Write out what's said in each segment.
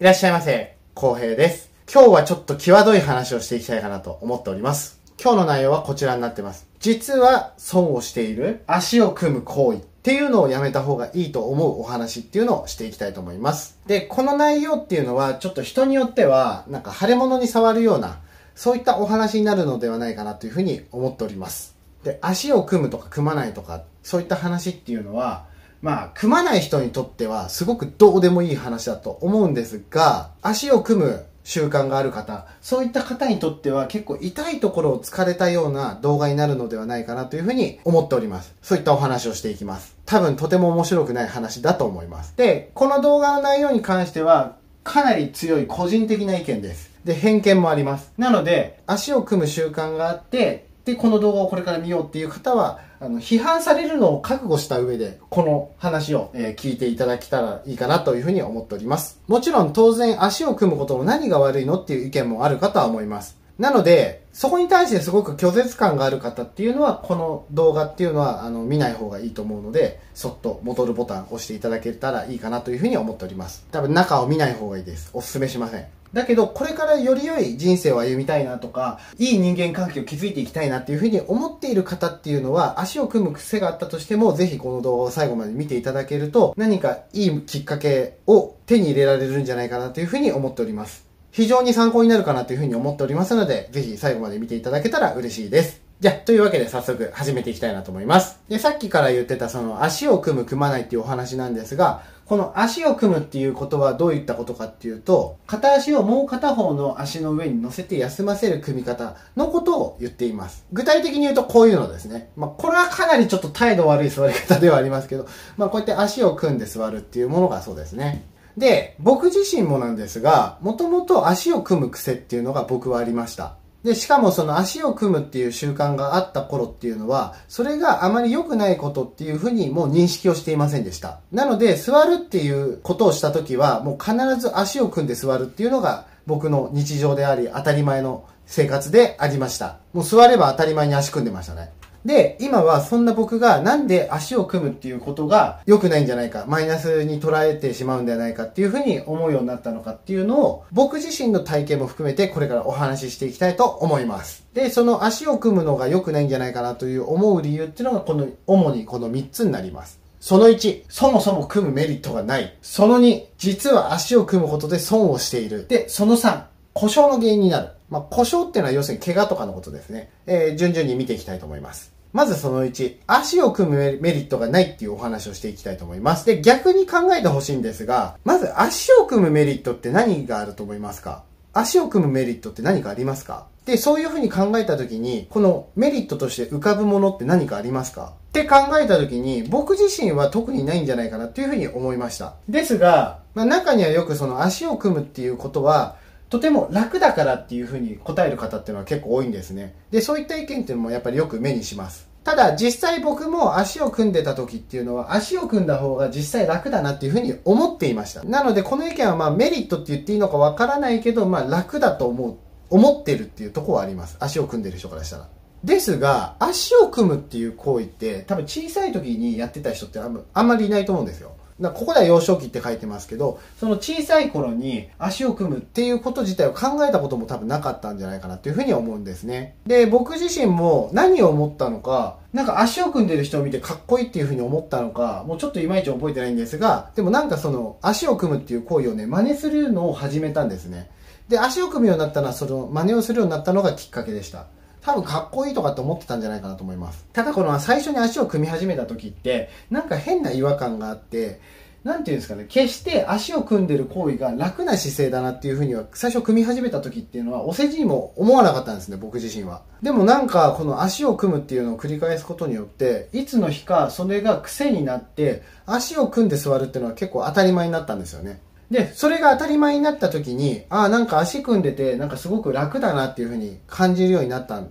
いらっしゃいませ、浩平です。今日はちょっと際どい話をしていきたいかなと思っております。今日の内容はこちらになってます。実は損をしている足を組む行為っていうのをやめた方がいいと思うお話っていうのをしていきたいと思います。で、この内容っていうのはちょっと人によってはなんか腫れ物に触るようなそういったお話になるのではないかなというふうに思っております。で、足を組むとか組まないとかそういった話っていうのはまあ、組まない人にとってはすごくどうでもいい話だと思うんですが、足を組む習慣がある方、そういった方にとっては結構痛いところを突かれたような動画になるのではないかなというふうに思っております。そういったお話をしていきます。多分とても面白くない話だと思います。で、この動画の内容に関してはかなり強い個人的な意見です。で、偏見もあります。なので、足を組む習慣があって、で、この動画をこれから見ようっていう方は、あの、批判されるのを覚悟した上で、この話を、えー聞いていただけたらいいかなというふうに思っております。もちろん当然足を組むことの何が悪いのっていう意見もあるかとは思います。なので、そこに対してすごく拒絶感がある方っていうのは、この動画っていうのは、あの、見ない方がいいと思うので、そっと戻るボタンを押していただけたらいいかなというふうに思っております。多分中を見ない方がいいです。お勧めしません。だけど、これからより良い人生を歩みたいなとか、いい人間関係を築いていきたいなっていうふうに思っている方っていうのは、足を組む癖があったとしても、ぜひこの動画を最後まで見ていただけると、何かいいきっかけを手に入れられるんじゃないかなというふうに思っております。非常に参考になるかなというふうに思っておりますので、ぜひ最後まで見ていただけたら嬉しいです。じゃあ、というわけで早速始めていきたいなと思います。で、さっきから言ってたその足を組む組まないっていうお話なんですが、この足を組むっていうことはどういったことかっていうと、片足をもう片方の足の上に乗せて休ませる組み方のことを言っています。具体的に言うとこういうのですね。まあ、これはかなりちょっと態度悪い座り方ではありますけど、まあ、こうやって足を組んで座るっていうものがそうですね。で、僕自身もなんですが、もともと足を組む癖っていうのが僕はありました。で、しかもその足を組むっていう習慣があった頃っていうのは、それがあまり良くないことっていうふうにもう認識をしていませんでした。なので、座るっていうことをした時は、もう必ず足を組んで座るっていうのが僕の日常であり、当たり前の生活でありました。もう座れば当たり前に足組んでましたね。で、今はそんな僕がなんで足を組むっていうことが良くないんじゃないか、マイナスに捉えてしまうんではないかっていうふうに思うようになったのかっていうのを、僕自身の体験も含めてこれからお話ししていきたいと思います。で、その足を組むのが良くないんじゃないかなという思う理由っていうのがこの、主にこの3つになります。その1、そもそも組むメリットがない。その2、実は足を組むことで損をしている。で、その3、故障の原因になる。まあ、故障っていうのは要するに怪我とかのことですね。えー、順々に見ていきたいと思います。まずその1、足を組むメリットがないっていうお話をしていきたいと思います。で、逆に考えてほしいんですが、まず足を組むメリットって何があると思いますか？足を組むメリットって何かありますか？で、そういうふうに考えたときに、このメリットとして浮かぶものって何かありますか？って考えたときに、僕自身は特にないんじゃないかなっていうふうに思いました。ですが、まあ、中にはよくその足を組むっていうことは、とても楽だからっていうふうに答える方っていうのは結構多いんですね。で、そういった意見っていうのもやっぱりよく目にします。ただ実際僕も足を組んでた時っていうのは足を組んだ方が実際楽だなっていうふうに思っていました。なのでこの意見はまあメリットって言っていいのかわからないけど、まあ楽だと思う、思ってるっていうとこはあります。足を組んでる人からしたら。ですが、足を組むっていう行為って多分小さい時にやってた人ってあんまりいないと思うんですよ。だここでは幼少期って書いてますけど、その小さい頃に足を組むっていうこと自体を考えたことも多分なかったんじゃないかなっていうふうに思うんですね。で、僕自身も何を思ったのか、なんか足を組んでる人を見てかっこいいっていうふうに思ったのか、もうちょっといまいち覚えてないんですが、でもなんかその足を組むっていう行為をね、真似するのを始めたんですね。で、足を組むようになったのは、その真似をするようになったのがきっかけでした。多分かっこいいとかって思ってたんじゃないかなと思います。ただこの最初に足を組み始めた時って、なんか変な違和感があって、なんていうんですかね、決して足を組んでる行為が楽な姿勢だなっていうふうには、最初組み始めた時っていうのは、お世辞にも思わなかったんですね、僕自身は。でもなんか、この足を組むっていうのを繰り返すことによって、いつの日かそれが癖になって、足を組んで座るっていうのは結構当たり前になったんですよね。で、それが当たり前になった時に、ああ、なんか足組んでて、なんかすごく楽だなっていうふうに感じるようになった。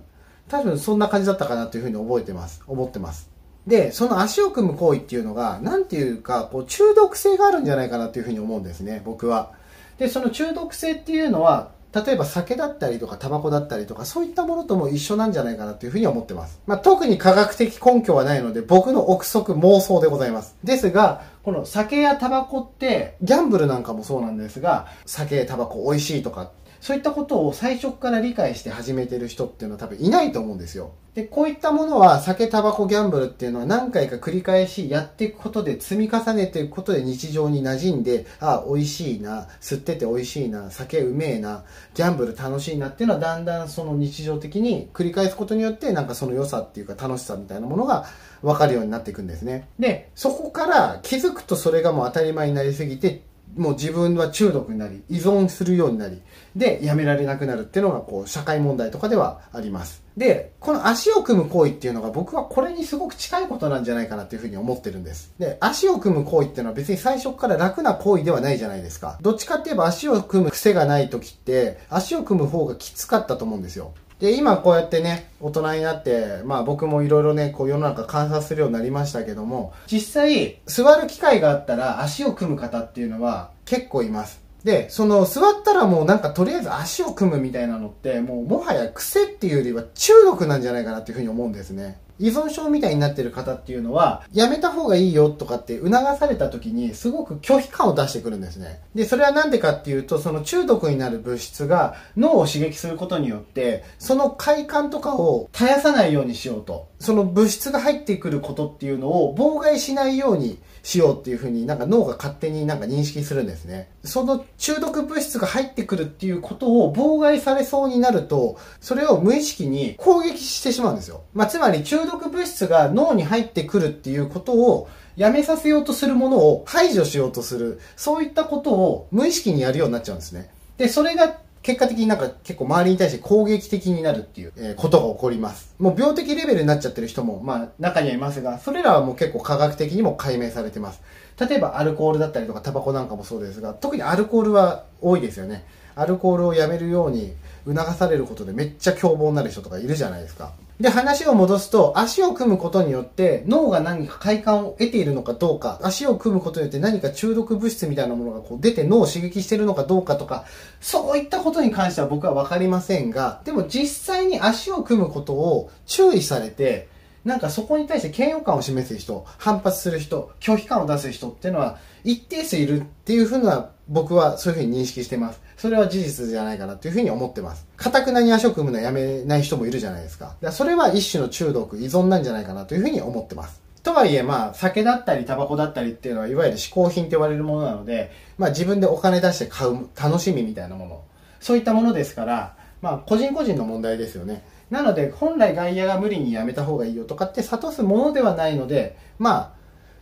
多分そんな感じだったかなというふうに覚えてます。思ってます。で、その足を組む行為っていうのが、なんていうか、こう、中毒性があるんじゃないかなっていうふうに思うんですね、僕は。で、その中毒性っていうのは、例えば酒だったりとかタバコだったりとかそういったものとも一緒なんじゃないかなというふうに思ってます。まあ、特に科学的根拠はないので僕の憶測妄想でございます。ですが、この酒やタバコって、ギャンブルなんかもそうなんですが、酒、タバコ美味しいとか、そういったことを最初から理解して始めてる人っていうのは多分いないと思うんですよ。で、こういったものは酒、タバコ、ギャンブルっていうのは何回か繰り返しやっていくことで積み重ねていくことで日常に馴染んで、あ、美味しいな、吸ってて美味しいな、酒うめえな、ギャンブル楽しいなっていうのはだんだんその日常的に繰り返すことによってなんかその良さっていうか楽しさみたいなものが分かるようになっていくんですね。で、そこから気づくとそれがもう当たり前になりすぎて、もう自分は中毒になり、依存するようになり、で、やめられなくなるっていうのが、こう、社会問題とかではあります。で、この足を組む行為っていうのが僕はこれにすごく近いことなんじゃないかなっていうふうに思ってるんです。で、足を組む行為っていうのは別に最初から楽な行為ではないじゃないですか。どっちかって言えば足を組む癖がない時って、足を組む方がきつかったと思うんですよ。で、今こうやってね、大人になって、まあ僕もいろいろね、こう世の中観察するようになりましたけども、実際、座る機会があったら足を組む方っていうのは結構います。で、その座ったらもうなんかとりあえず足を組むみたいなのって、もうもはや癖っていうよりは中毒なんじゃないかなっていうふうに思うんですね。依存症みたいになってる方っていうのは、やめた方がいいよとかって促された時にすごく拒否感を出してくるんですね。で、それはなんでかっていうと、その中毒になる物質が脳を刺激することによって、その快感とかを絶やさないようにしようと。その物質が入ってくることっていうのを妨害しないようにしようっていうふうになんか脳が勝手になんか認識するんですね。その中毒物質が入ってくるっていうことを妨害されそうになると、それを無意識に攻撃してしまうんですよ。まあ、つまり中毒物質が脳に入ってくるっていうことをやめさせようとするものを排除しようとする、そういったことを無意識にやるようになっちゃうんですね。で、それが結果的になんか結構周りに対して攻撃的になるっていう、ことが起こります。もう病的レベルになっちゃってる人も、まあ中にはいますが、それらはもう結構科学的にも解明されてます。例えばアルコールだったりとかタバコなんかもそうですが、特にアルコールは多いですよね。アルコールをやめるように促されることでめっちゃ凶暴になる人とかいるじゃないですか。で、話を戻すと、足を組むことによって脳が何か快感を得ているのかどうか、足を組むことによって何か中毒物質みたいなものがこう出て脳を刺激しているのかどうかとか、そういったことに関しては僕はわかりませんが、でも実際に足を組むことを注意されて、なんかそこに対して嫌悪感を示す人、反発する人、拒否感を出す人っていうのは一定数いるっていうふうな僕はそういうふうに認識してます。それは事実じゃないかなっていうふうに思ってます。かたくなに足を組むのはやめない人もいるじゃないですか。だかそれは一種の中毒、依存なんじゃないかなというふうに思ってます。とはいえ、まあ、酒だったり、タバコだったりっていうのは、いわゆる嗜好品と言われるものなので、まあ、自分でお金出して買う楽しみみたいなもの、そういったものですから、まあ、個人個人の問題ですよね。なので、本来外野が無理にやめた方がいいよとかって諭すものではないので、まあ、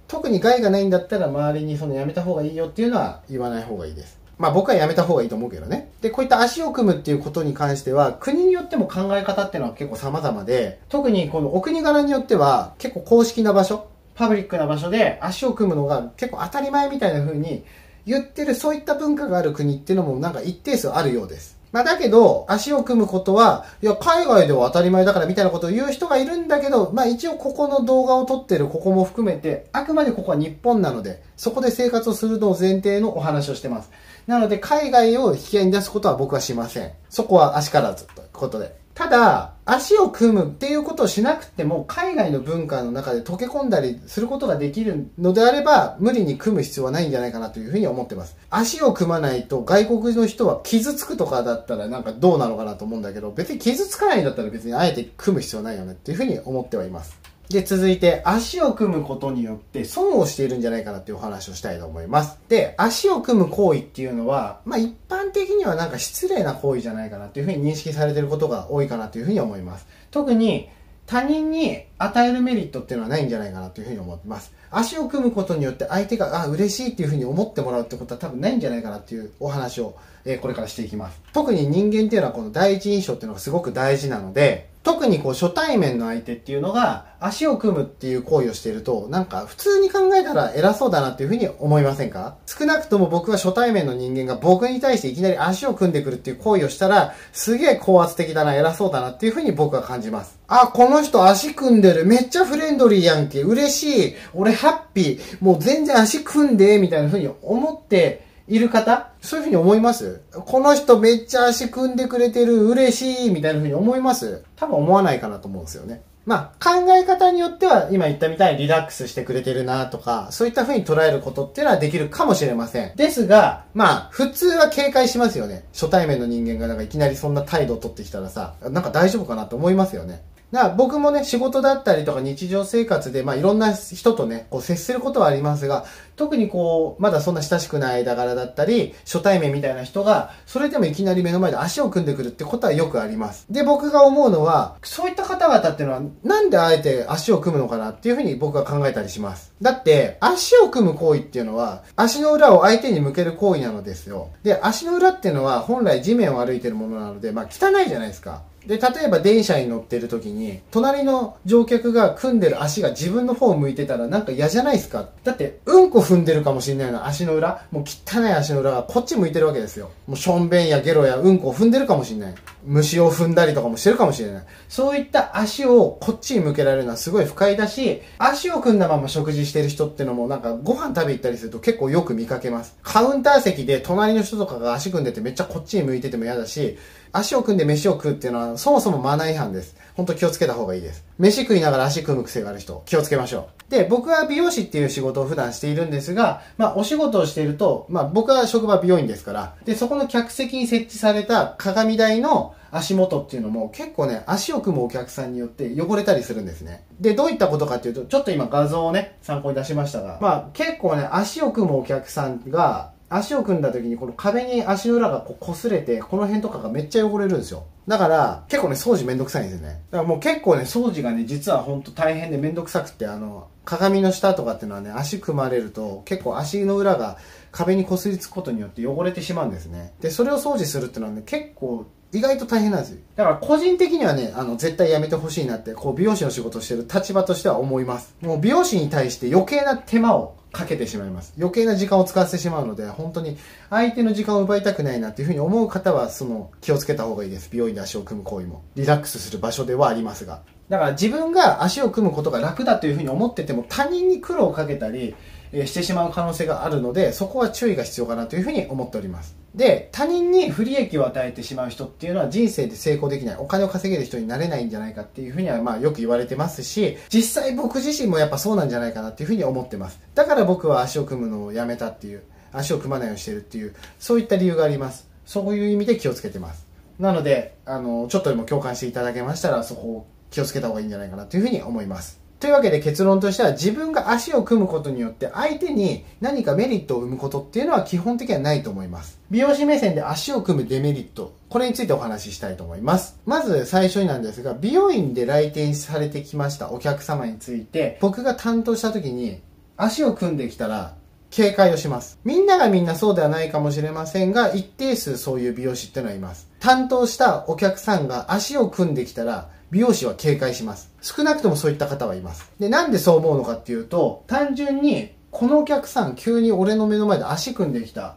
特に害がないんだったら周りにそのやめた方がいいよっていうのは言わない方がいいです。まあ僕はやめた方がいいと思うけどね。で、こういった足を組むっていうことに関しては、国によっても考え方っていうのは結構様々で、特にこのお国柄によっては結構公式な場所、パブリックな場所で足を組むのが結構当たり前みたいな風に言ってるそういった文化がある国っていうのもなんか一定数あるようです。まあだけど、足を組むことは、いや、海外では当たり前だからみたいなことを言う人がいるんだけど、まあ一応ここの動画を撮ってるここも含めて、あくまでここは日本なので、そこで生活をするのを前提のお話をしてます。なので、海外を引き合いに出すことは僕はしません。そこは足からずということで。ただ、足を組むっていうことをしなくても、海外の文化の中で溶け込んだりすることができるのであれば、無理に組む必要はないんじゃないかなというふうに思ってます。足を組まないと外国の人は傷つくとかだったらなんかどうなのかなと思うんだけど、別に傷つかないんだったら別にあえて組む必要ないよねっていうふうに思ってはいます。で、続いて、足を組むことによって損をしているんじゃないかなっていうお話をしたいと思います。で、足を組む行為っていうのは、まあ一般的にはなんか失礼な行為じゃないかなっていうふうに認識されていることが多いかなというふうに思います。特に、他人に与えるメリットっていうのはないんじゃないかなというふうに思ってます。足を組むことによって相手が、あ、嬉しいっていうふうに思ってもらうってことは多分ないんじゃないかなっていうお話を、えーこれからしていきます。特に人間っていうのはこの第一印象っていうのがすごく大事なので、特にこう初対面の相手っていうのが足を組むっていう行為をしているとなんか普通に考えたら偉そうだなっていうふうに思いませんか？少なくとも僕は初対面の人間が僕に対していきなり足を組んでくるっていう行為をしたらすげえ高圧的だな偉そうだなっていうふうに僕は感じます。あこの人足組んでる。めっちゃフレンドリーやんけ。嬉しい。俺ハッピー。もう全然足組んでみたいなふうに思っている方？そういうふうに思いますこの人めっちゃ足組んでくれてる嬉しいみたいなふうに思います多分思わないかなと思うんですよね。まあ、考え方によっては、今言ったみたいにリラックスしてくれてるなとか、そういった風に捉えることっていうのはできるかもしれません。ですが、まあ、普通は警戒しますよね。初対面の人間がなんかいきなりそんな態度を取ってきたらさ、なんか大丈夫かなと思いますよね。だから僕もね、仕事だったりとか日常生活で、まあいろんな人とね、こう接することはありますが、特にこう、まだそんな親しくない間柄だったり、初対面みたいな人が、それでもいきなり目の前で足を組んでくるってことはよくあります。で、僕が思うのは、そういった方々っていうのは、なんであえて足を組むのかなっていうふうに僕は考えたりします。だって、足を組む行為っていうのは、足の裏を相手に向ける行為なのですよ。で、足の裏っていうのは本来地面を歩いてるものなので、まあ汚いじゃないですか。で、例えば電車に乗ってる時に、隣の乗客が組んでる足が自分の方を向いてたらなんか嫌じゃないですかだって、うんこ踏んでるかもしれないような足の裏、もう汚い足の裏がこっち向いてるわけですよ。もうしょんべんやゲロやうんこを踏んでるかもしれない。虫を踏んだりとかもしてるかもしれない。そういった足をこっちに向けられるのはすごい不快だし、足を組んだまま食事してる人ってのもなんかご飯食べ行ったりすると結構よく見かけます。カウンター席で隣の人とかが足組んでてめっちゃこっちに向いてても嫌だし、足を組んで飯を食うっていうのはそもそもマナー違反です。本当気をつけた方がいいです。飯食いながら足組む癖がある人、気をつけましょう。で、僕は美容師っていう仕事を普段しているんですが、まあお仕事をしていると、まあ僕は職場美容院ですから、で、そこの客席に設置された鏡台の足元っていうのも結構ね、足を組むお客さんによって汚れたりするんですね。で、どういったことかっていうと、ちょっと今画像をね、参考に出しましたが、まあ結構ね、足を組むお客さんが、足を組んだ時にこの壁に足裏がこう擦れて、この辺とかがめっちゃ汚れるんですよ。だから、結構ね、掃除めんどくさいんですよね。だからもう結構ね、掃除がね、実はほんと大変でめんどくさくって、あの、鏡の下とかっていうのはね、足組まれると、結構足の裏が壁に擦りつくことによって汚れてしまうんですね。で、それを掃除するっていうのはね、結構意外と大変なんですよ。だから個人的にはね、あの、絶対やめてほしいなって、こう、美容師の仕事をしてる立場としては思います。もう美容師に対して余計な手間をかけてしまいます。余計な時間を使わせてしまうので、本当に相手の時間を奪いたくないなっていうふうに思う方は、その気をつけた方がいいです。美容院で足を組む行為も。リラックスする場所ではありますが。だから自分が足を組むことが楽だというふうに思ってても、他人に苦労をかけたり、えしてしまう可能性があるので、そこは注意が必要かなというふうに思っております。で、他人に不利益を与えてしまう人っていうのは人生で成功できない、お金を稼げる人になれないんじゃないかっていうふうにはまあよく言われてますし、実際僕自身もやっぱそうなんじゃないかなっていうふうに思ってます。だから僕は足を組むのをやめたっていう、足を組まないようにしてるっていう、そういった理由があります。そういう意味で気をつけてます。なので、あの、ちょっとでも共感していただけましたら、そこを気をつけた方がいいんじゃないかなというふうに思います。というわけで結論としては自分が足を組むことによって相手に何かメリットを生むことっていうのは基本的にはないと思います。美容師目線で足を組むデメリット。これについてお話ししたいと思います。まず最初になんですが、美容院で来店されてきましたお客様について、僕が担当した時に足を組んできたら警戒をします。みんながみんなそうではないかもしれませんが、一定数そういう美容師ってのはいます。担当したお客さんが足を組んできたら、美容師は警戒します。少なくともそういった方はいます。で、なんでそう思うのかっていうと、単純に、このお客さん急に俺の目の前で足組んできた。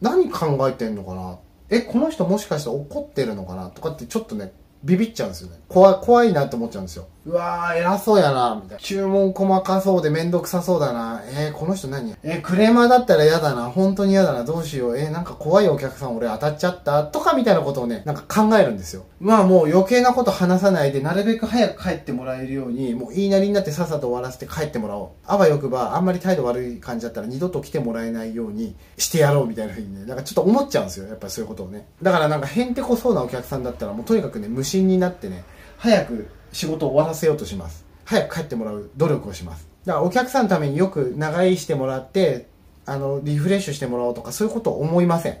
何考えてんのかな？え、この人もしかして怒ってるのかな？とかってちょっとね、ビビっちゃうんですよね。怖怖いなって思っちゃうんですよ。うわー、偉そうやな、みたいな。注文細かそうでめんどくさそうだな。えー、この人何？えー、クレーマーだったら嫌だな。本当に嫌だな。どうしよう。えー、なんか怖いお客さん俺当たっちゃった？とかみたいなことをね、なんか考えるんですよ。まあもう余計なこと話さないで、なるべく早く帰ってもらえるように、もう言いなりになってさっさと終わらせて帰ってもらおう。あわよくば、あんまり態度悪い感じだったら二度と来てもらえないようにしてやろうみたいな風にね、なんかちょっと思っちゃうんですよ。やっぱりそういうことをね。だからなんかへんてこそうなお客さんだったらもうとにかくね、無心になってね、早く仕事を終わらせようとします。早く帰ってもらう努力をします。だからお客さんのためによく長居してもらって、あの、リフレッシュしてもらおうとかそういうことを思いません。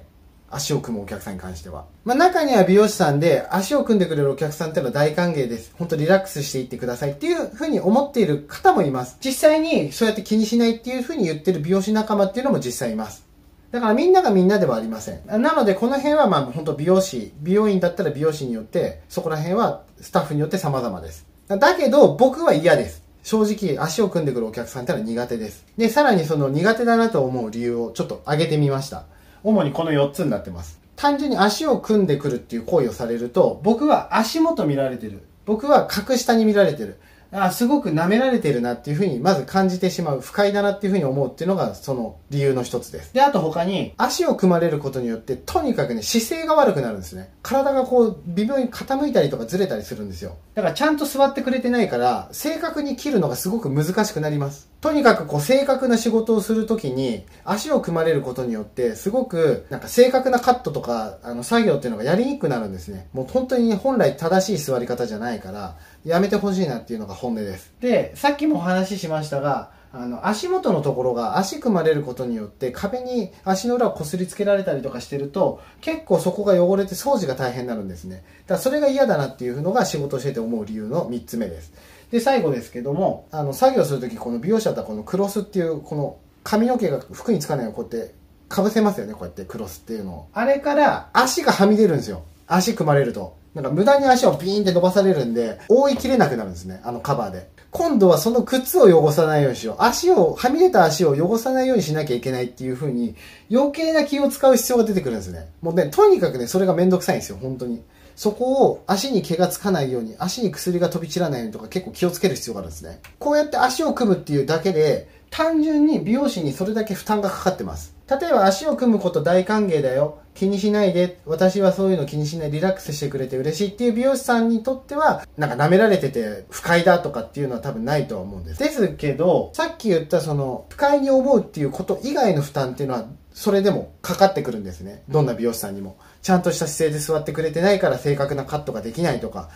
足を組むお客さんに関しては。まあ中には美容師さんで足を組んでくれるお客さんっていうのは大歓迎です。本当リラックスしていってくださいっていうふうに思っている方もいます。実際にそうやって気にしないっていうふうに言ってる美容師仲間っていうのも実際います。だからみんながみんなではありません。なのでこの辺はまあ本当美容師、美容院だったら美容師によってそこら辺はスタッフによって様々です。だけど僕は嫌です。正直足を組んでくるお客さんってのは苦手です。で、さらにその苦手だなと思う理由をちょっと挙げてみました。主にこの4つになってます。単純に足を組んでくるっていう行為をされると、僕は足元見られてる。僕は格下に見られてる。あすごく舐められてるなっていうふうにまず感じてしまう不快だなっていうふうに思うっていうのがその理由の一つです。であと他に足を組まれることによってとにかくね姿勢が悪くなるんですね。体がこう微妙に傾いたりとかずれたりするんですよ。だからちゃんと座ってくれてないから正確に切るのがすごく難しくなりますとにかくこう正確な仕事をするときに足を組まれることによってすごくなんか正確なカットとかあの作業っていうのがやりにくくなるんですね。もう本当に本来正しい座り方じゃないからやめてほしいなっていうのが本音です。でさっきもお話ししましたがあの足元のところが足組まれることによって壁に足の裏をこすりつけられたりとかしてると結構そこが汚れて掃除が大変になるんですね。だからそれが嫌だなっていうのが仕事してて思う理由の3つ目です。で最後ですけどもあの作業するときこの美容師だったらこのクロスっていうこの髪の毛が服につかないようにこうやってかぶせますよねこうやってクロスっていうのを。あれから足がはみ出るんですよ。足組まれると。なんか無駄に足をビーンって伸ばされるんで覆いきれなくなるんですねあのカバーで。今度はその靴を汚さないようにしよう。足をはみ出た足を汚さないようにしなきゃいけないっていう風に余計な気を使う必要が出てくるんですね。もうねとにかくねそれがめんどくさいんですよ本当に。そこを足に毛がつかないように、足に薬が飛び散らないようにとか結構気をつける必要があるんですね。こうやって足を組むっていうだけで、単純に美容師にそれだけ負担がかかってます。例えば足を組むこと大歓迎だよ。気にしないで。私はそういうの気にしない。リラックスしてくれて嬉しいっていう美容師さんにとっては、なんか舐められてて不快だとかっていうのは多分ないとは思うんです。ですけど、さっき言ったその不快に思うっていうこと以外の負担っていうのは、それでもかかってくるんですね。どんな美容師さんにも。ちゃんとした姿勢で座ってくれてないから正確なカットができないとか、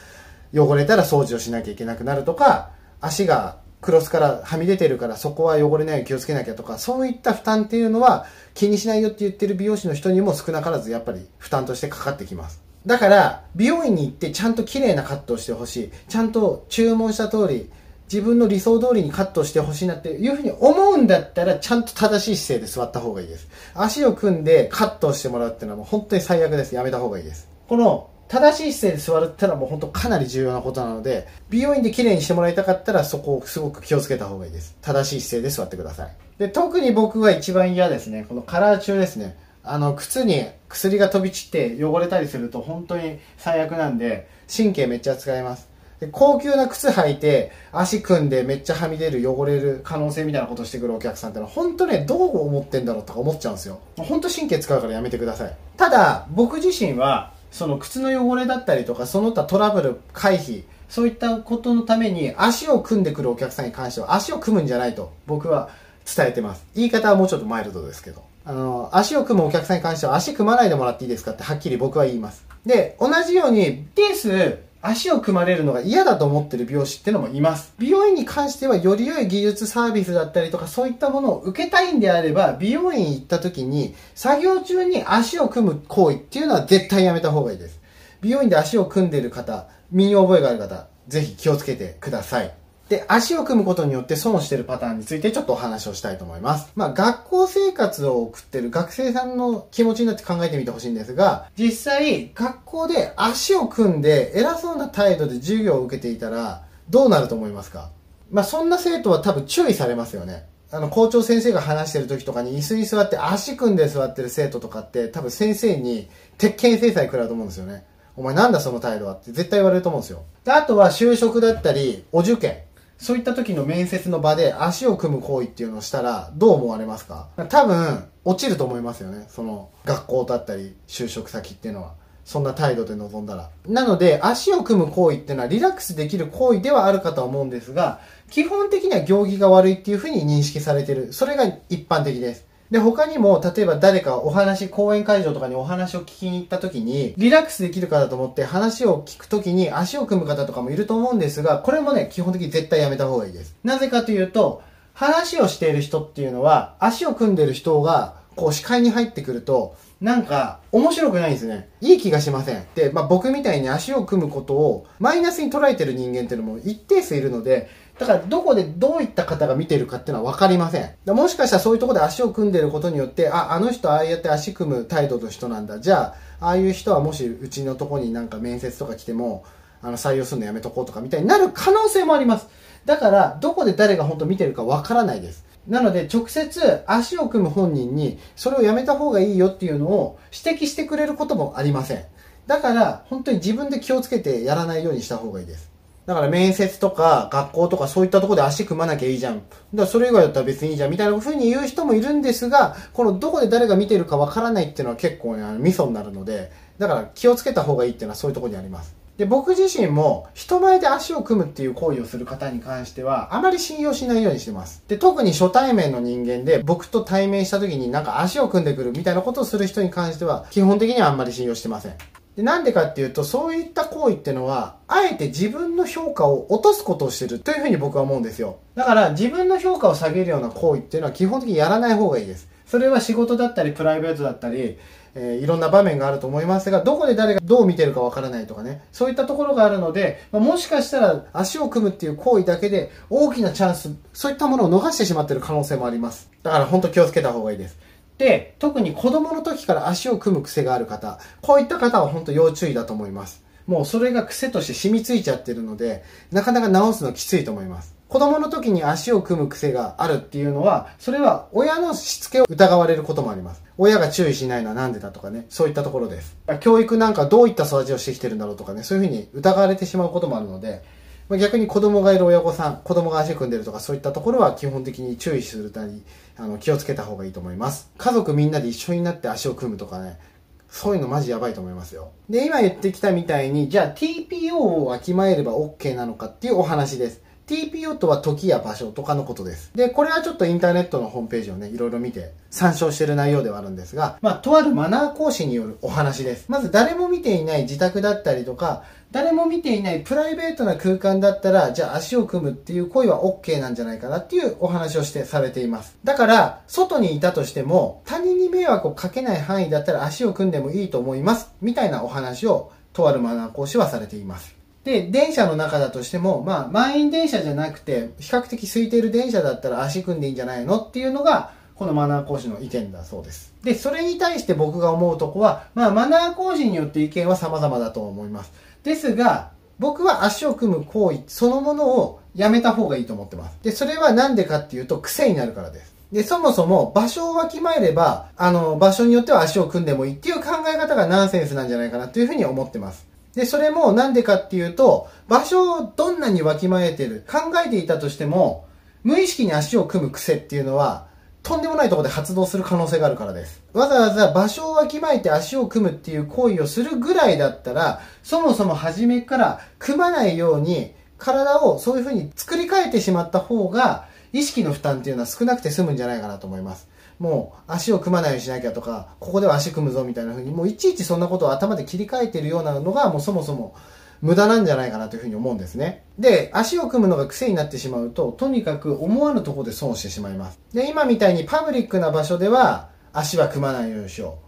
汚れたら掃除をしなきゃいけなくなるとか、足がクロスからはみ出てるからそこは汚れないように気をつけなきゃとか、そういった負担っていうのは気にしないよって言ってる美容師の人にも少なからずやっぱり負担としてかかってきます。だから、美容院に行ってちゃんと綺麗なカットをしてほしい。ちゃんと注文した通り、自分の理想通りにカットしてほしいなっていうふうに思うんだったら、ちゃんと正しい姿勢で座った方がいいです。足を組んでカットしてもらうっていうのはもう本当に最悪です。やめた方がいいです。この正しい姿勢で座るってのはもう本当かなり重要なことなので、美容院で綺麗にしてもらいたかったらそこをすごく気をつけた方がいいです。正しい姿勢で座ってください。で、特に僕が一番嫌ですね。このカラー中ですね。あの、靴に薬が飛び散って汚れたりすると本当に最悪なんで、神経めっちゃ使います。で高級な靴履いて足組んでめっちゃはみ出る汚れる可能性みたいなことしてくるお客さんってのは本当ねどう思ってんだろうとか思っちゃうんですよ。本当神経使うからやめてください。ただ僕自身はその靴の汚れだったりとかその他トラブル回避そういったことのために足を組んでくるお客さんに関しては足を組むんじゃないと僕は伝えてます。言い方はもうちょっとマイルドですけど。あの足を組むお客さんに関しては足組まないでもらっていいですかってはっきり僕は言います。で同じようにテース足を組まれるのが嫌だと思ってる美容師ってのもいます。美容院に関してはより良い技術サービスだったりとかそういったものを受けたいんであれば、美容院行った時に作業中に足を組む行為っていうのは絶対やめた方がいいです。美容院で足を組んでる方、身に覚えがある方、ぜひ気をつけてください。で、足を組むことによって損してるパターンについてちょっとお話をしたいと思います。まあ、学校生活を送ってる学生さんの気持ちになって考えてみてほしいんですが、実際、学校で足を組んで偉そうな態度で授業を受けていたら、どうなると思いますか？まあ、そんな生徒は多分注意されますよね。あの、校長先生が話してる時とかに椅子に座って足組んで座ってる生徒とかって多分先生に鉄拳制裁食らうと思うんですよね。お前なんだその態度はって絶対言われると思うんですよ。で、あとは就職だったり、お受験。そういった時の面接の場で足を組む行為っていうのをしたらどう思われますか？多分落ちると思いますよね。その学校だったり就職先っていうのは。そんな態度で臨んだら。なので、足を組む行為っていうのはリラックスできる行為ではあるかと思うんですが、基本的には行儀が悪いっていうふうに認識されてる。それが一般的です。で、他にも、例えば誰かお話、講演会場とかにお話を聞きに行った時に、リラックスできるかだと思って話を聞く時に足を組む方とかもいると思うんですが、これもね、基本的に絶対やめた方がいいです。なぜかというと、話をしている人っていうのは、足を組んでる人が、こう視界に入ってくると、なんか、面白くないんですね。いい気がしません。で、まあ僕みたいに足を組むことをマイナスに捉えてる人間っていうのも一定数いるので、だからどこでどういった方が見てるかっていうのは分かりません。もしかしたらそういうところで足を組んでることによって、あ、あの人ああやって足組む態度の人なんだ。じゃあ、ああいう人はもしうちのとこになんか面接とか来ても、あの採用するのやめとこうとかみたいになる可能性もあります。だから、どこで誰が本当見てるか分からないです。なので、直接足を組む本人に、それをやめた方がいいよっていうのを指摘してくれることもありません。だから、本当に自分で気をつけてやらないようにした方がいいです。だから面接とか学校とかそういったとこで足組まなきゃいいじゃん。だからそれ以外だったら別にいいじゃんみたいな風に言う人もいるんですが、このどこで誰が見てるかわからないっていうのは結構ね、あのミソになるので、だから気をつけた方がいいっていうのはそういうところにあります。で、僕自身も人前で足を組むっていう行為をする方に関しては、あまり信用しないようにしてます。で、特に初対面の人間で僕と対面した時になんか足を組んでくるみたいなことをする人に関しては、基本的にはあんまり信用してません。で、なんでかっていうと、そういった行為ってのは、あえて自分の評価を落とすことをしてるというふうに僕は思うんですよ。だから自分の評価を下げるような行為っていうのは基本的にやらない方がいいです。それは仕事だったり、プライベートだったり、えー、いろんな場面があると思いますが、どこで誰がどう見てるかわからないとかね、そういったところがあるので、まあ、もしかしたら足を組むっていう行為だけで大きなチャンス、そういったものを逃してしまってる可能性もあります。だから本当気をつけた方がいいです。で、特に子供の時から足を組む癖がある方、こういった方は本当要注意だと思います。もうそれが癖として染みついちゃってるので、なかなか直すのきついと思います。子供の時に足を組む癖があるっていうのは、それは親のしつけを疑われることもあります。親が注意しないのはなんでだとかね、そういったところです。教育なんかどういった育ちをしてきてるんだろうとかね、そういうふうに疑われてしまうこともあるので、逆に子供がいる親御さん、子供が足を組んでるとかそういったところは基本的に注意するためにあの気をつけた方がいいと思います。家族みんなで一緒になって足を組むとかね、そういうのマジやばいと思いますよ。で、今言ってきたみたいに、じゃあ TPO をわきまえれば OK なのかっていうお話です。TPO とは時や場所とかのことです。で、これはちょっとインターネットのホームページをね、いろいろ見て参照してる内容ではあるんですが、まあ、とあるマナー講師によるお話です。まず誰も見ていない自宅だったりとか、誰も見ていないプライベートな空間だったら、じゃあ足を組むっていう行為は OK なんじゃないかなっていうお話をしてされています。だから、外にいたとしても、他人に迷惑をかけない範囲だったら足を組んでもいいと思います。みたいなお話を、とあるマナー講師はされています。で、電車の中だとしても、まあ、満員電車じゃなくて、比較的空いてる電車だったら足組んでいいんじゃないのっていうのが、このマナー講師の意見だそうです。で、それに対して僕が思うとこは、まあ、マナー講師によって意見は様々だと思います。ですが、僕は足を組む行為そのものをやめた方がいいと思ってます。で、それはなんでかっていうと、癖になるからです。で、そもそも場所をわきまえれば、あの、場所によっては足を組んでもいいっていう考え方がナンセンスなんじゃないかなというふうに思ってます。で、それもなんでかっていうと、場所をどんなにわきまえてる、考えていたとしても、無意識に足を組む癖っていうのは、とんでもないところで発動する可能性があるからです。わざわざ場所をわきまえて足を組むっていう行為をするぐらいだったら、そもそも初めから組まないように、体をそういう風に作り変えてしまった方が、意識の負担っていうのは少なくて済むんじゃないかなと思います。もう足を組まないようにしなきゃとか、ここでは足組むぞみたいな風に、もういちいちそんなことを頭で切り替えてるようなのが、もうそもそも無駄なんじゃないかなというふうに思うんですね。で、足を組むのが癖になってしまうと、とにかく思わぬところで損してしまいます。で、今みたいにパブリックな場所では足は組まないようにしよ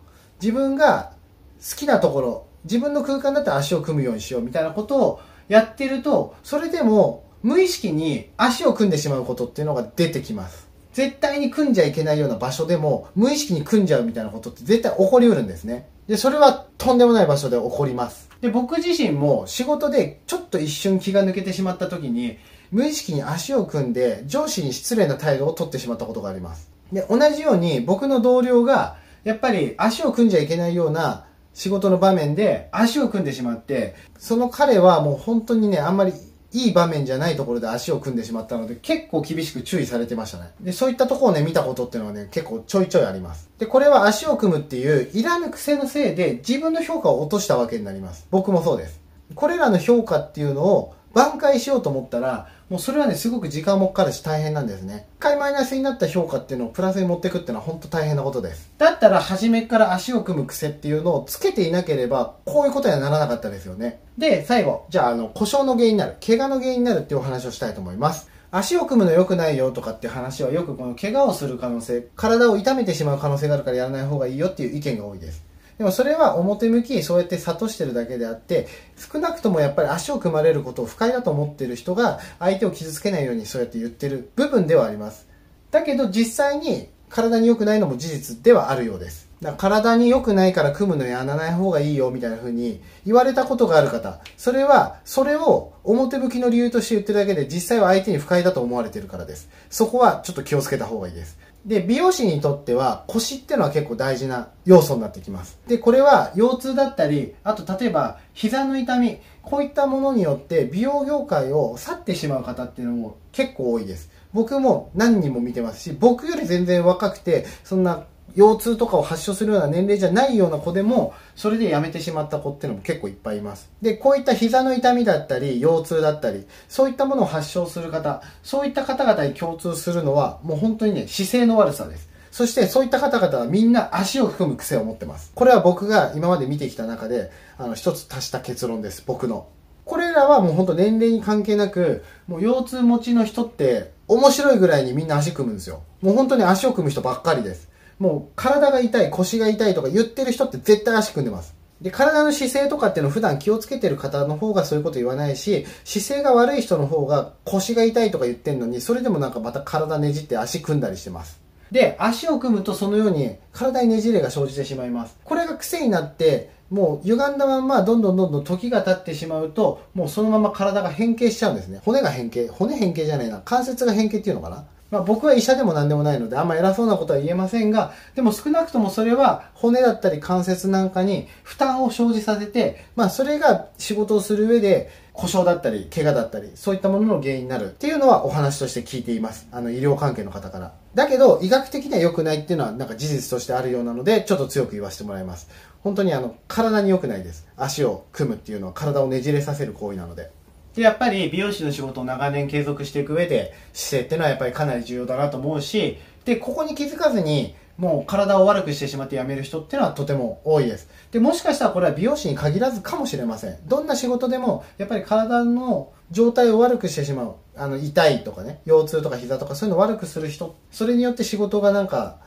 う。自分が好きなところ、自分の空間だったら足を組むようにしようみたいなことをやってると、それでも無意識に足を組んでしまうことっていうのが出てきます。絶対に組んじゃいけないような場所でも無意識に組んじゃうみたいなことって絶対起こりうるんですね。で、それはとんでもない場所で起こります。で、僕自身も仕事でちょっと一瞬気が抜けてしまった時に無意識に足を組んで上司に失礼な態度をとってしまったことがあります。で、同じように僕の同僚がやっぱり足を組んじゃいけないような仕事の場面で足を組んでしまって、その彼はもう本当にね、あんまりいい場面じゃないところで足を組んでしまったので、結構厳しく注意されてましたね。で、そういったとこをね、見たことっていうのはね、結構ちょいちょいあります。で、これは足を組むっていう、いらぬ癖のせいで自分の評価を落としたわけになります。僕もそうです。これらの評価っていうのを挽回しようと思ったら、もうそれはね、すごく時間もかかるし大変なんですね。一回マイナスになった評価っていうのをプラスに持っていくっていうのは本当大変なことです。だったら初めから足を組む癖っていうのをつけていなければ、こういうことにはならなかったですよね。で、最後、じゃあ、あの、故障の原因になる、怪我の原因になるっていうお話をしたいと思います。足を組むの良くないよとかって話はよくこの怪我をする可能性、体を痛めてしまう可能性があるからやらない方がいいよっていう意見が多いです。でもそれは表向きそうやって諭してるだけであって、少なくともやっぱり足を組まれることを不快だと思ってる人が相手を傷つけないようにそうやって言ってる部分ではあります。だけど実際に体に良くないのも事実ではあるようです。だから体に良くないから組むのやらない方がいいよみたいな風に言われたことがある方、それはそれを表向きの理由として言ってるだけで実際は相手に不快だと思われてるからです。そこはちょっと気をつけた方がいいです。で、美容師にとっては腰ってのは結構大事な要素になってきます。で、これは腰痛だったり、あと例えば膝の痛み、こういったものによって美容業界を去ってしまう方っていうのも結構多いです。僕も何人も見てますし、僕より全然若くて、そんな腰痛とかを発症するような年齢じゃないような子でも、それで辞めてしまった子っていうのも結構いっぱいいます。で、こういった膝の痛みだったり、腰痛だったり、そういったものを発症する方、そういった方々に共通するのは、もう本当にね、姿勢の悪さです。そしてそういった方々はみんな足を踏む癖を持ってます。これは僕が今まで見てきた中で、あの、一つ足した結論です。僕の。これらはもう本当年齢に関係なく、もう腰痛持ちの人って面白いぐらいにみんな足組むんですよ。もう本当に足を組む人ばっかりです。もう体が痛い、腰が痛いとか言ってる人って絶対足組んでます。で、体の姿勢とかっていうのを普段気をつけてる方の方がそういうこと言わないし、姿勢が悪い人の方が腰が痛いとか言ってんのに、それでもなんかまた体ねじって足組んだりしてます。で、足を組むとそのように体にねじれが生じてしまいます。これが癖になって、もう歪んだまんまどんどんどんどん時が経ってしまうと、もうそのまま体が変形しちゃうんですね。骨が変形。骨変形じゃないな。関節が変形っていうのかなまあ、僕は医者でも何でもないのであんま偉そうなことは言えませんがでも少なくともそれは骨だったり関節なんかに負担を生じさせて、まあ、それが仕事をする上で故障だったり怪我だったりそういったものの原因になる。っていうのはお話として聞いています。あの医療関係の方から。だけど医学的には良くないっていうのはなんか事実としてあるようなのでちょっと強く言わせてもらいます。本当にあの体に良くないです。足を組むっていうのは体をねじれさせる行為なので。で、やっぱり美容師の仕事を長年継続していく上で、姿勢ってのはやっぱりかなり重要だなと思うし、で、ここに気づかずに、もう体を悪くしてしまって辞める人っていうのはとても多いです。で、もしかしたらこれは美容師に限らずかもしれません。どんな仕事でも、やっぱり体の状態を悪くしてしまう。あの、痛いとかね、腰痛とか膝とかそういうのを悪くする人、それによって仕事がなんか、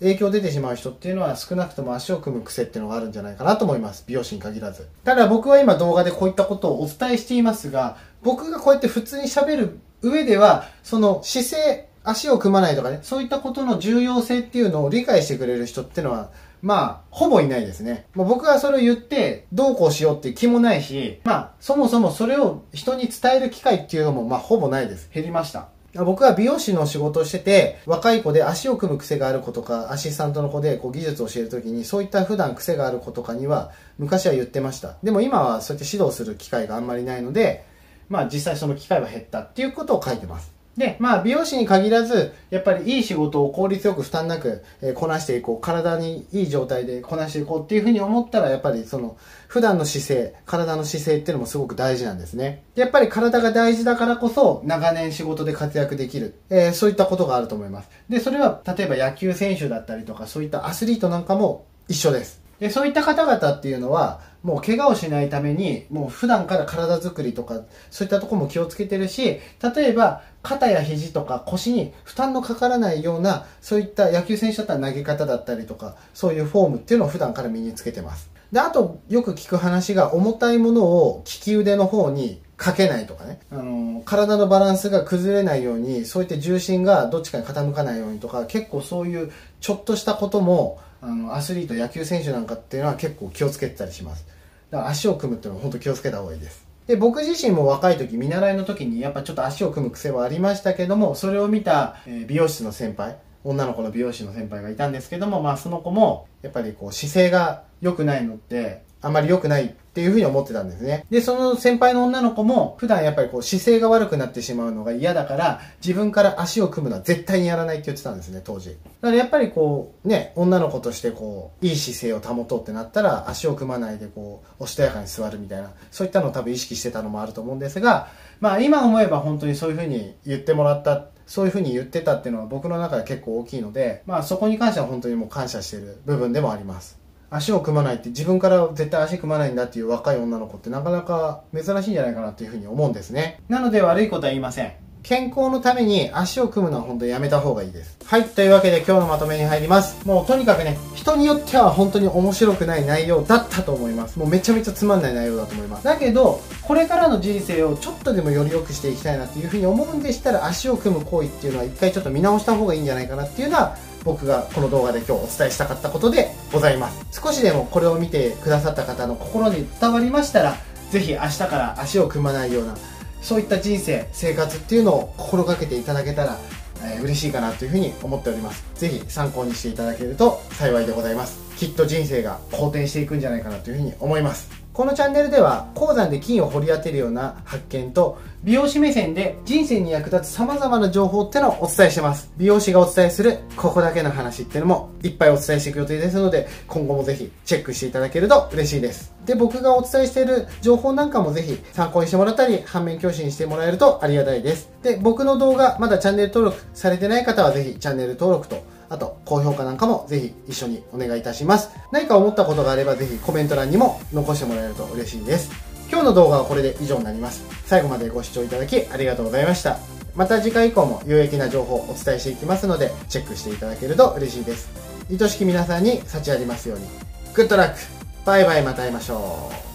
影響出てしまう人っていうのは少なくとも足を組む癖っていうのがあるんじゃないかなと思います。美容師に限らず。ただ僕は今動画でこういったことをお伝えしていますが、僕がこうやって普通に喋る上では、その姿勢、足を組まないとかね、そういったことの重要性っていうのを理解してくれる人っていうのは、まあ、ほぼいないですね。もう僕がそれを言って、どうこうしようっていう気もないし、まあ、そもそもそれを人に伝える機会っていうのも、まあ、ほぼないです。減りました。僕は美容師の仕事をしてて、若い子で足を組む癖がある子とか、アシスタントの子でこう技術を教えるときに、そういった普段癖がある子とかには、昔は言ってました。でも今はそうやって指導する機会があんまりないので、まあ実際その機会は減ったっていうことを書いてます。で、まあ美容師に限らず、やっぱりいい仕事を効率よく負担なく、え、こなしていこう、体にいい状態でこなしていこうっていうふうに思ったら、やっぱりその、普段の姿勢、体の姿勢っていうのもすごく大事なんですね。やっぱり体が大事だからこそ、長年仕事で活躍できる、えー、そういったことがあると思います。で、それは、例えば野球選手だったりとか、そういったアスリートなんかも一緒です。で、そういった方々っていうのは、もう怪我をしないために、もう普段から体作りとか、そういったとこも気をつけてるし、例えば、肩や肘とか腰に負担のかからないような、そういった野球選手だったら投げ方だったりとか、そういうフォームっていうのを普段から身につけてます。で、あと、よく聞く話が、重たいものを利き腕の方にかけないとかね。あの、体のバランスが崩れないように、そういった重心がどっちかに傾かないようにとか、結構そういうちょっとしたことも、あのアスリート野球選手なんかっていうのは結構気をつけてたりします。だから足を組むっていうのは本当気をつけた方がいいです。で僕自身も若い時見習いの時にやっぱちょっと足を組む癖はありましたけどもそれを見た、え美容室の先輩女の子の美容師の先輩がいたんですけどもまあその子もやっぱりこう姿勢が良くないのってあんまり良くないっていうふうに思ってたんですね。で、その先輩の女の子も普段やっぱりこう姿勢が悪くなってしまうのが嫌だから自分から足を組むのは絶対にやらないって言ってたんですね、当時。だからやっぱりこうね、女の子としてこういい姿勢を保とうってなったら足を組まないでこうおしとやかに座るみたいなそういったのを多分意識してたのもあると思うんですが、まあ今思えば本当にそういうふうに言ってもらったそういうふうに言ってたっていうのは僕の中で結構大きいので、まあそこに関しては本当にもう感謝してる部分でもあります。足を組まないって自分から絶対足組まないんだっていう若い女の子ってなかなか珍しいんじゃないかなっていうふうに思うんですね。なので悪いことは言いません。健康のために足を組むのは本当にやめた方がいいです。はい。というわけで今日のまとめに入ります。もうとにかくね、人によっては本当に面白くない内容だったと思います。もうめちゃめちゃつまんない内容だと思います。だけど、これからの人生をちょっとでもより良くしていきたいなっていうふうに思うんでしたら足を組む行為っていうのは一回ちょっと見直した方がいいんじゃないかなっていうのは僕がこの動画で今日お伝えしたかったことでございます。少しでもこれを見てくださった方の心に伝わりましたらぜひ明日から足を組まないようなそういった人生生活っていうのを心がけていただけたらえー、嬉しいかなというふうに思っております。ぜひ参考にしていただけると幸いでございます。きっと人生が好転していくんじゃないかなというふうに思います。このチャンネルでは鉱山で金を掘り当てるような発見と美容師目線で人生に役立つ様々な情報ってのをお伝えしてます。美容師がお伝えするここだけの話ってのもいっぱいお伝えしていく予定ですので今後もぜひチェックしていただけると嬉しいです。で僕がお伝えしている情報なんかもぜひ参考にしてもらったり反面教師にしてもらえるとありがたいです。で僕の動画まだチャンネル登録されてない方はぜひチャンネル登録とあと、高評価なんかもぜひ一緒にお願いいたします。何か思ったことがあればぜひコメント欄にも残してもらえると嬉しいです。今日の動画はこれで以上になります。最後までご視聴いただきありがとうございました。また次回以降も有益な情報をお伝えしていきますので、チェックしていただけると嬉しいです。愛しき皆さんに幸ありますように。グッドラックバイバイまた会いましょう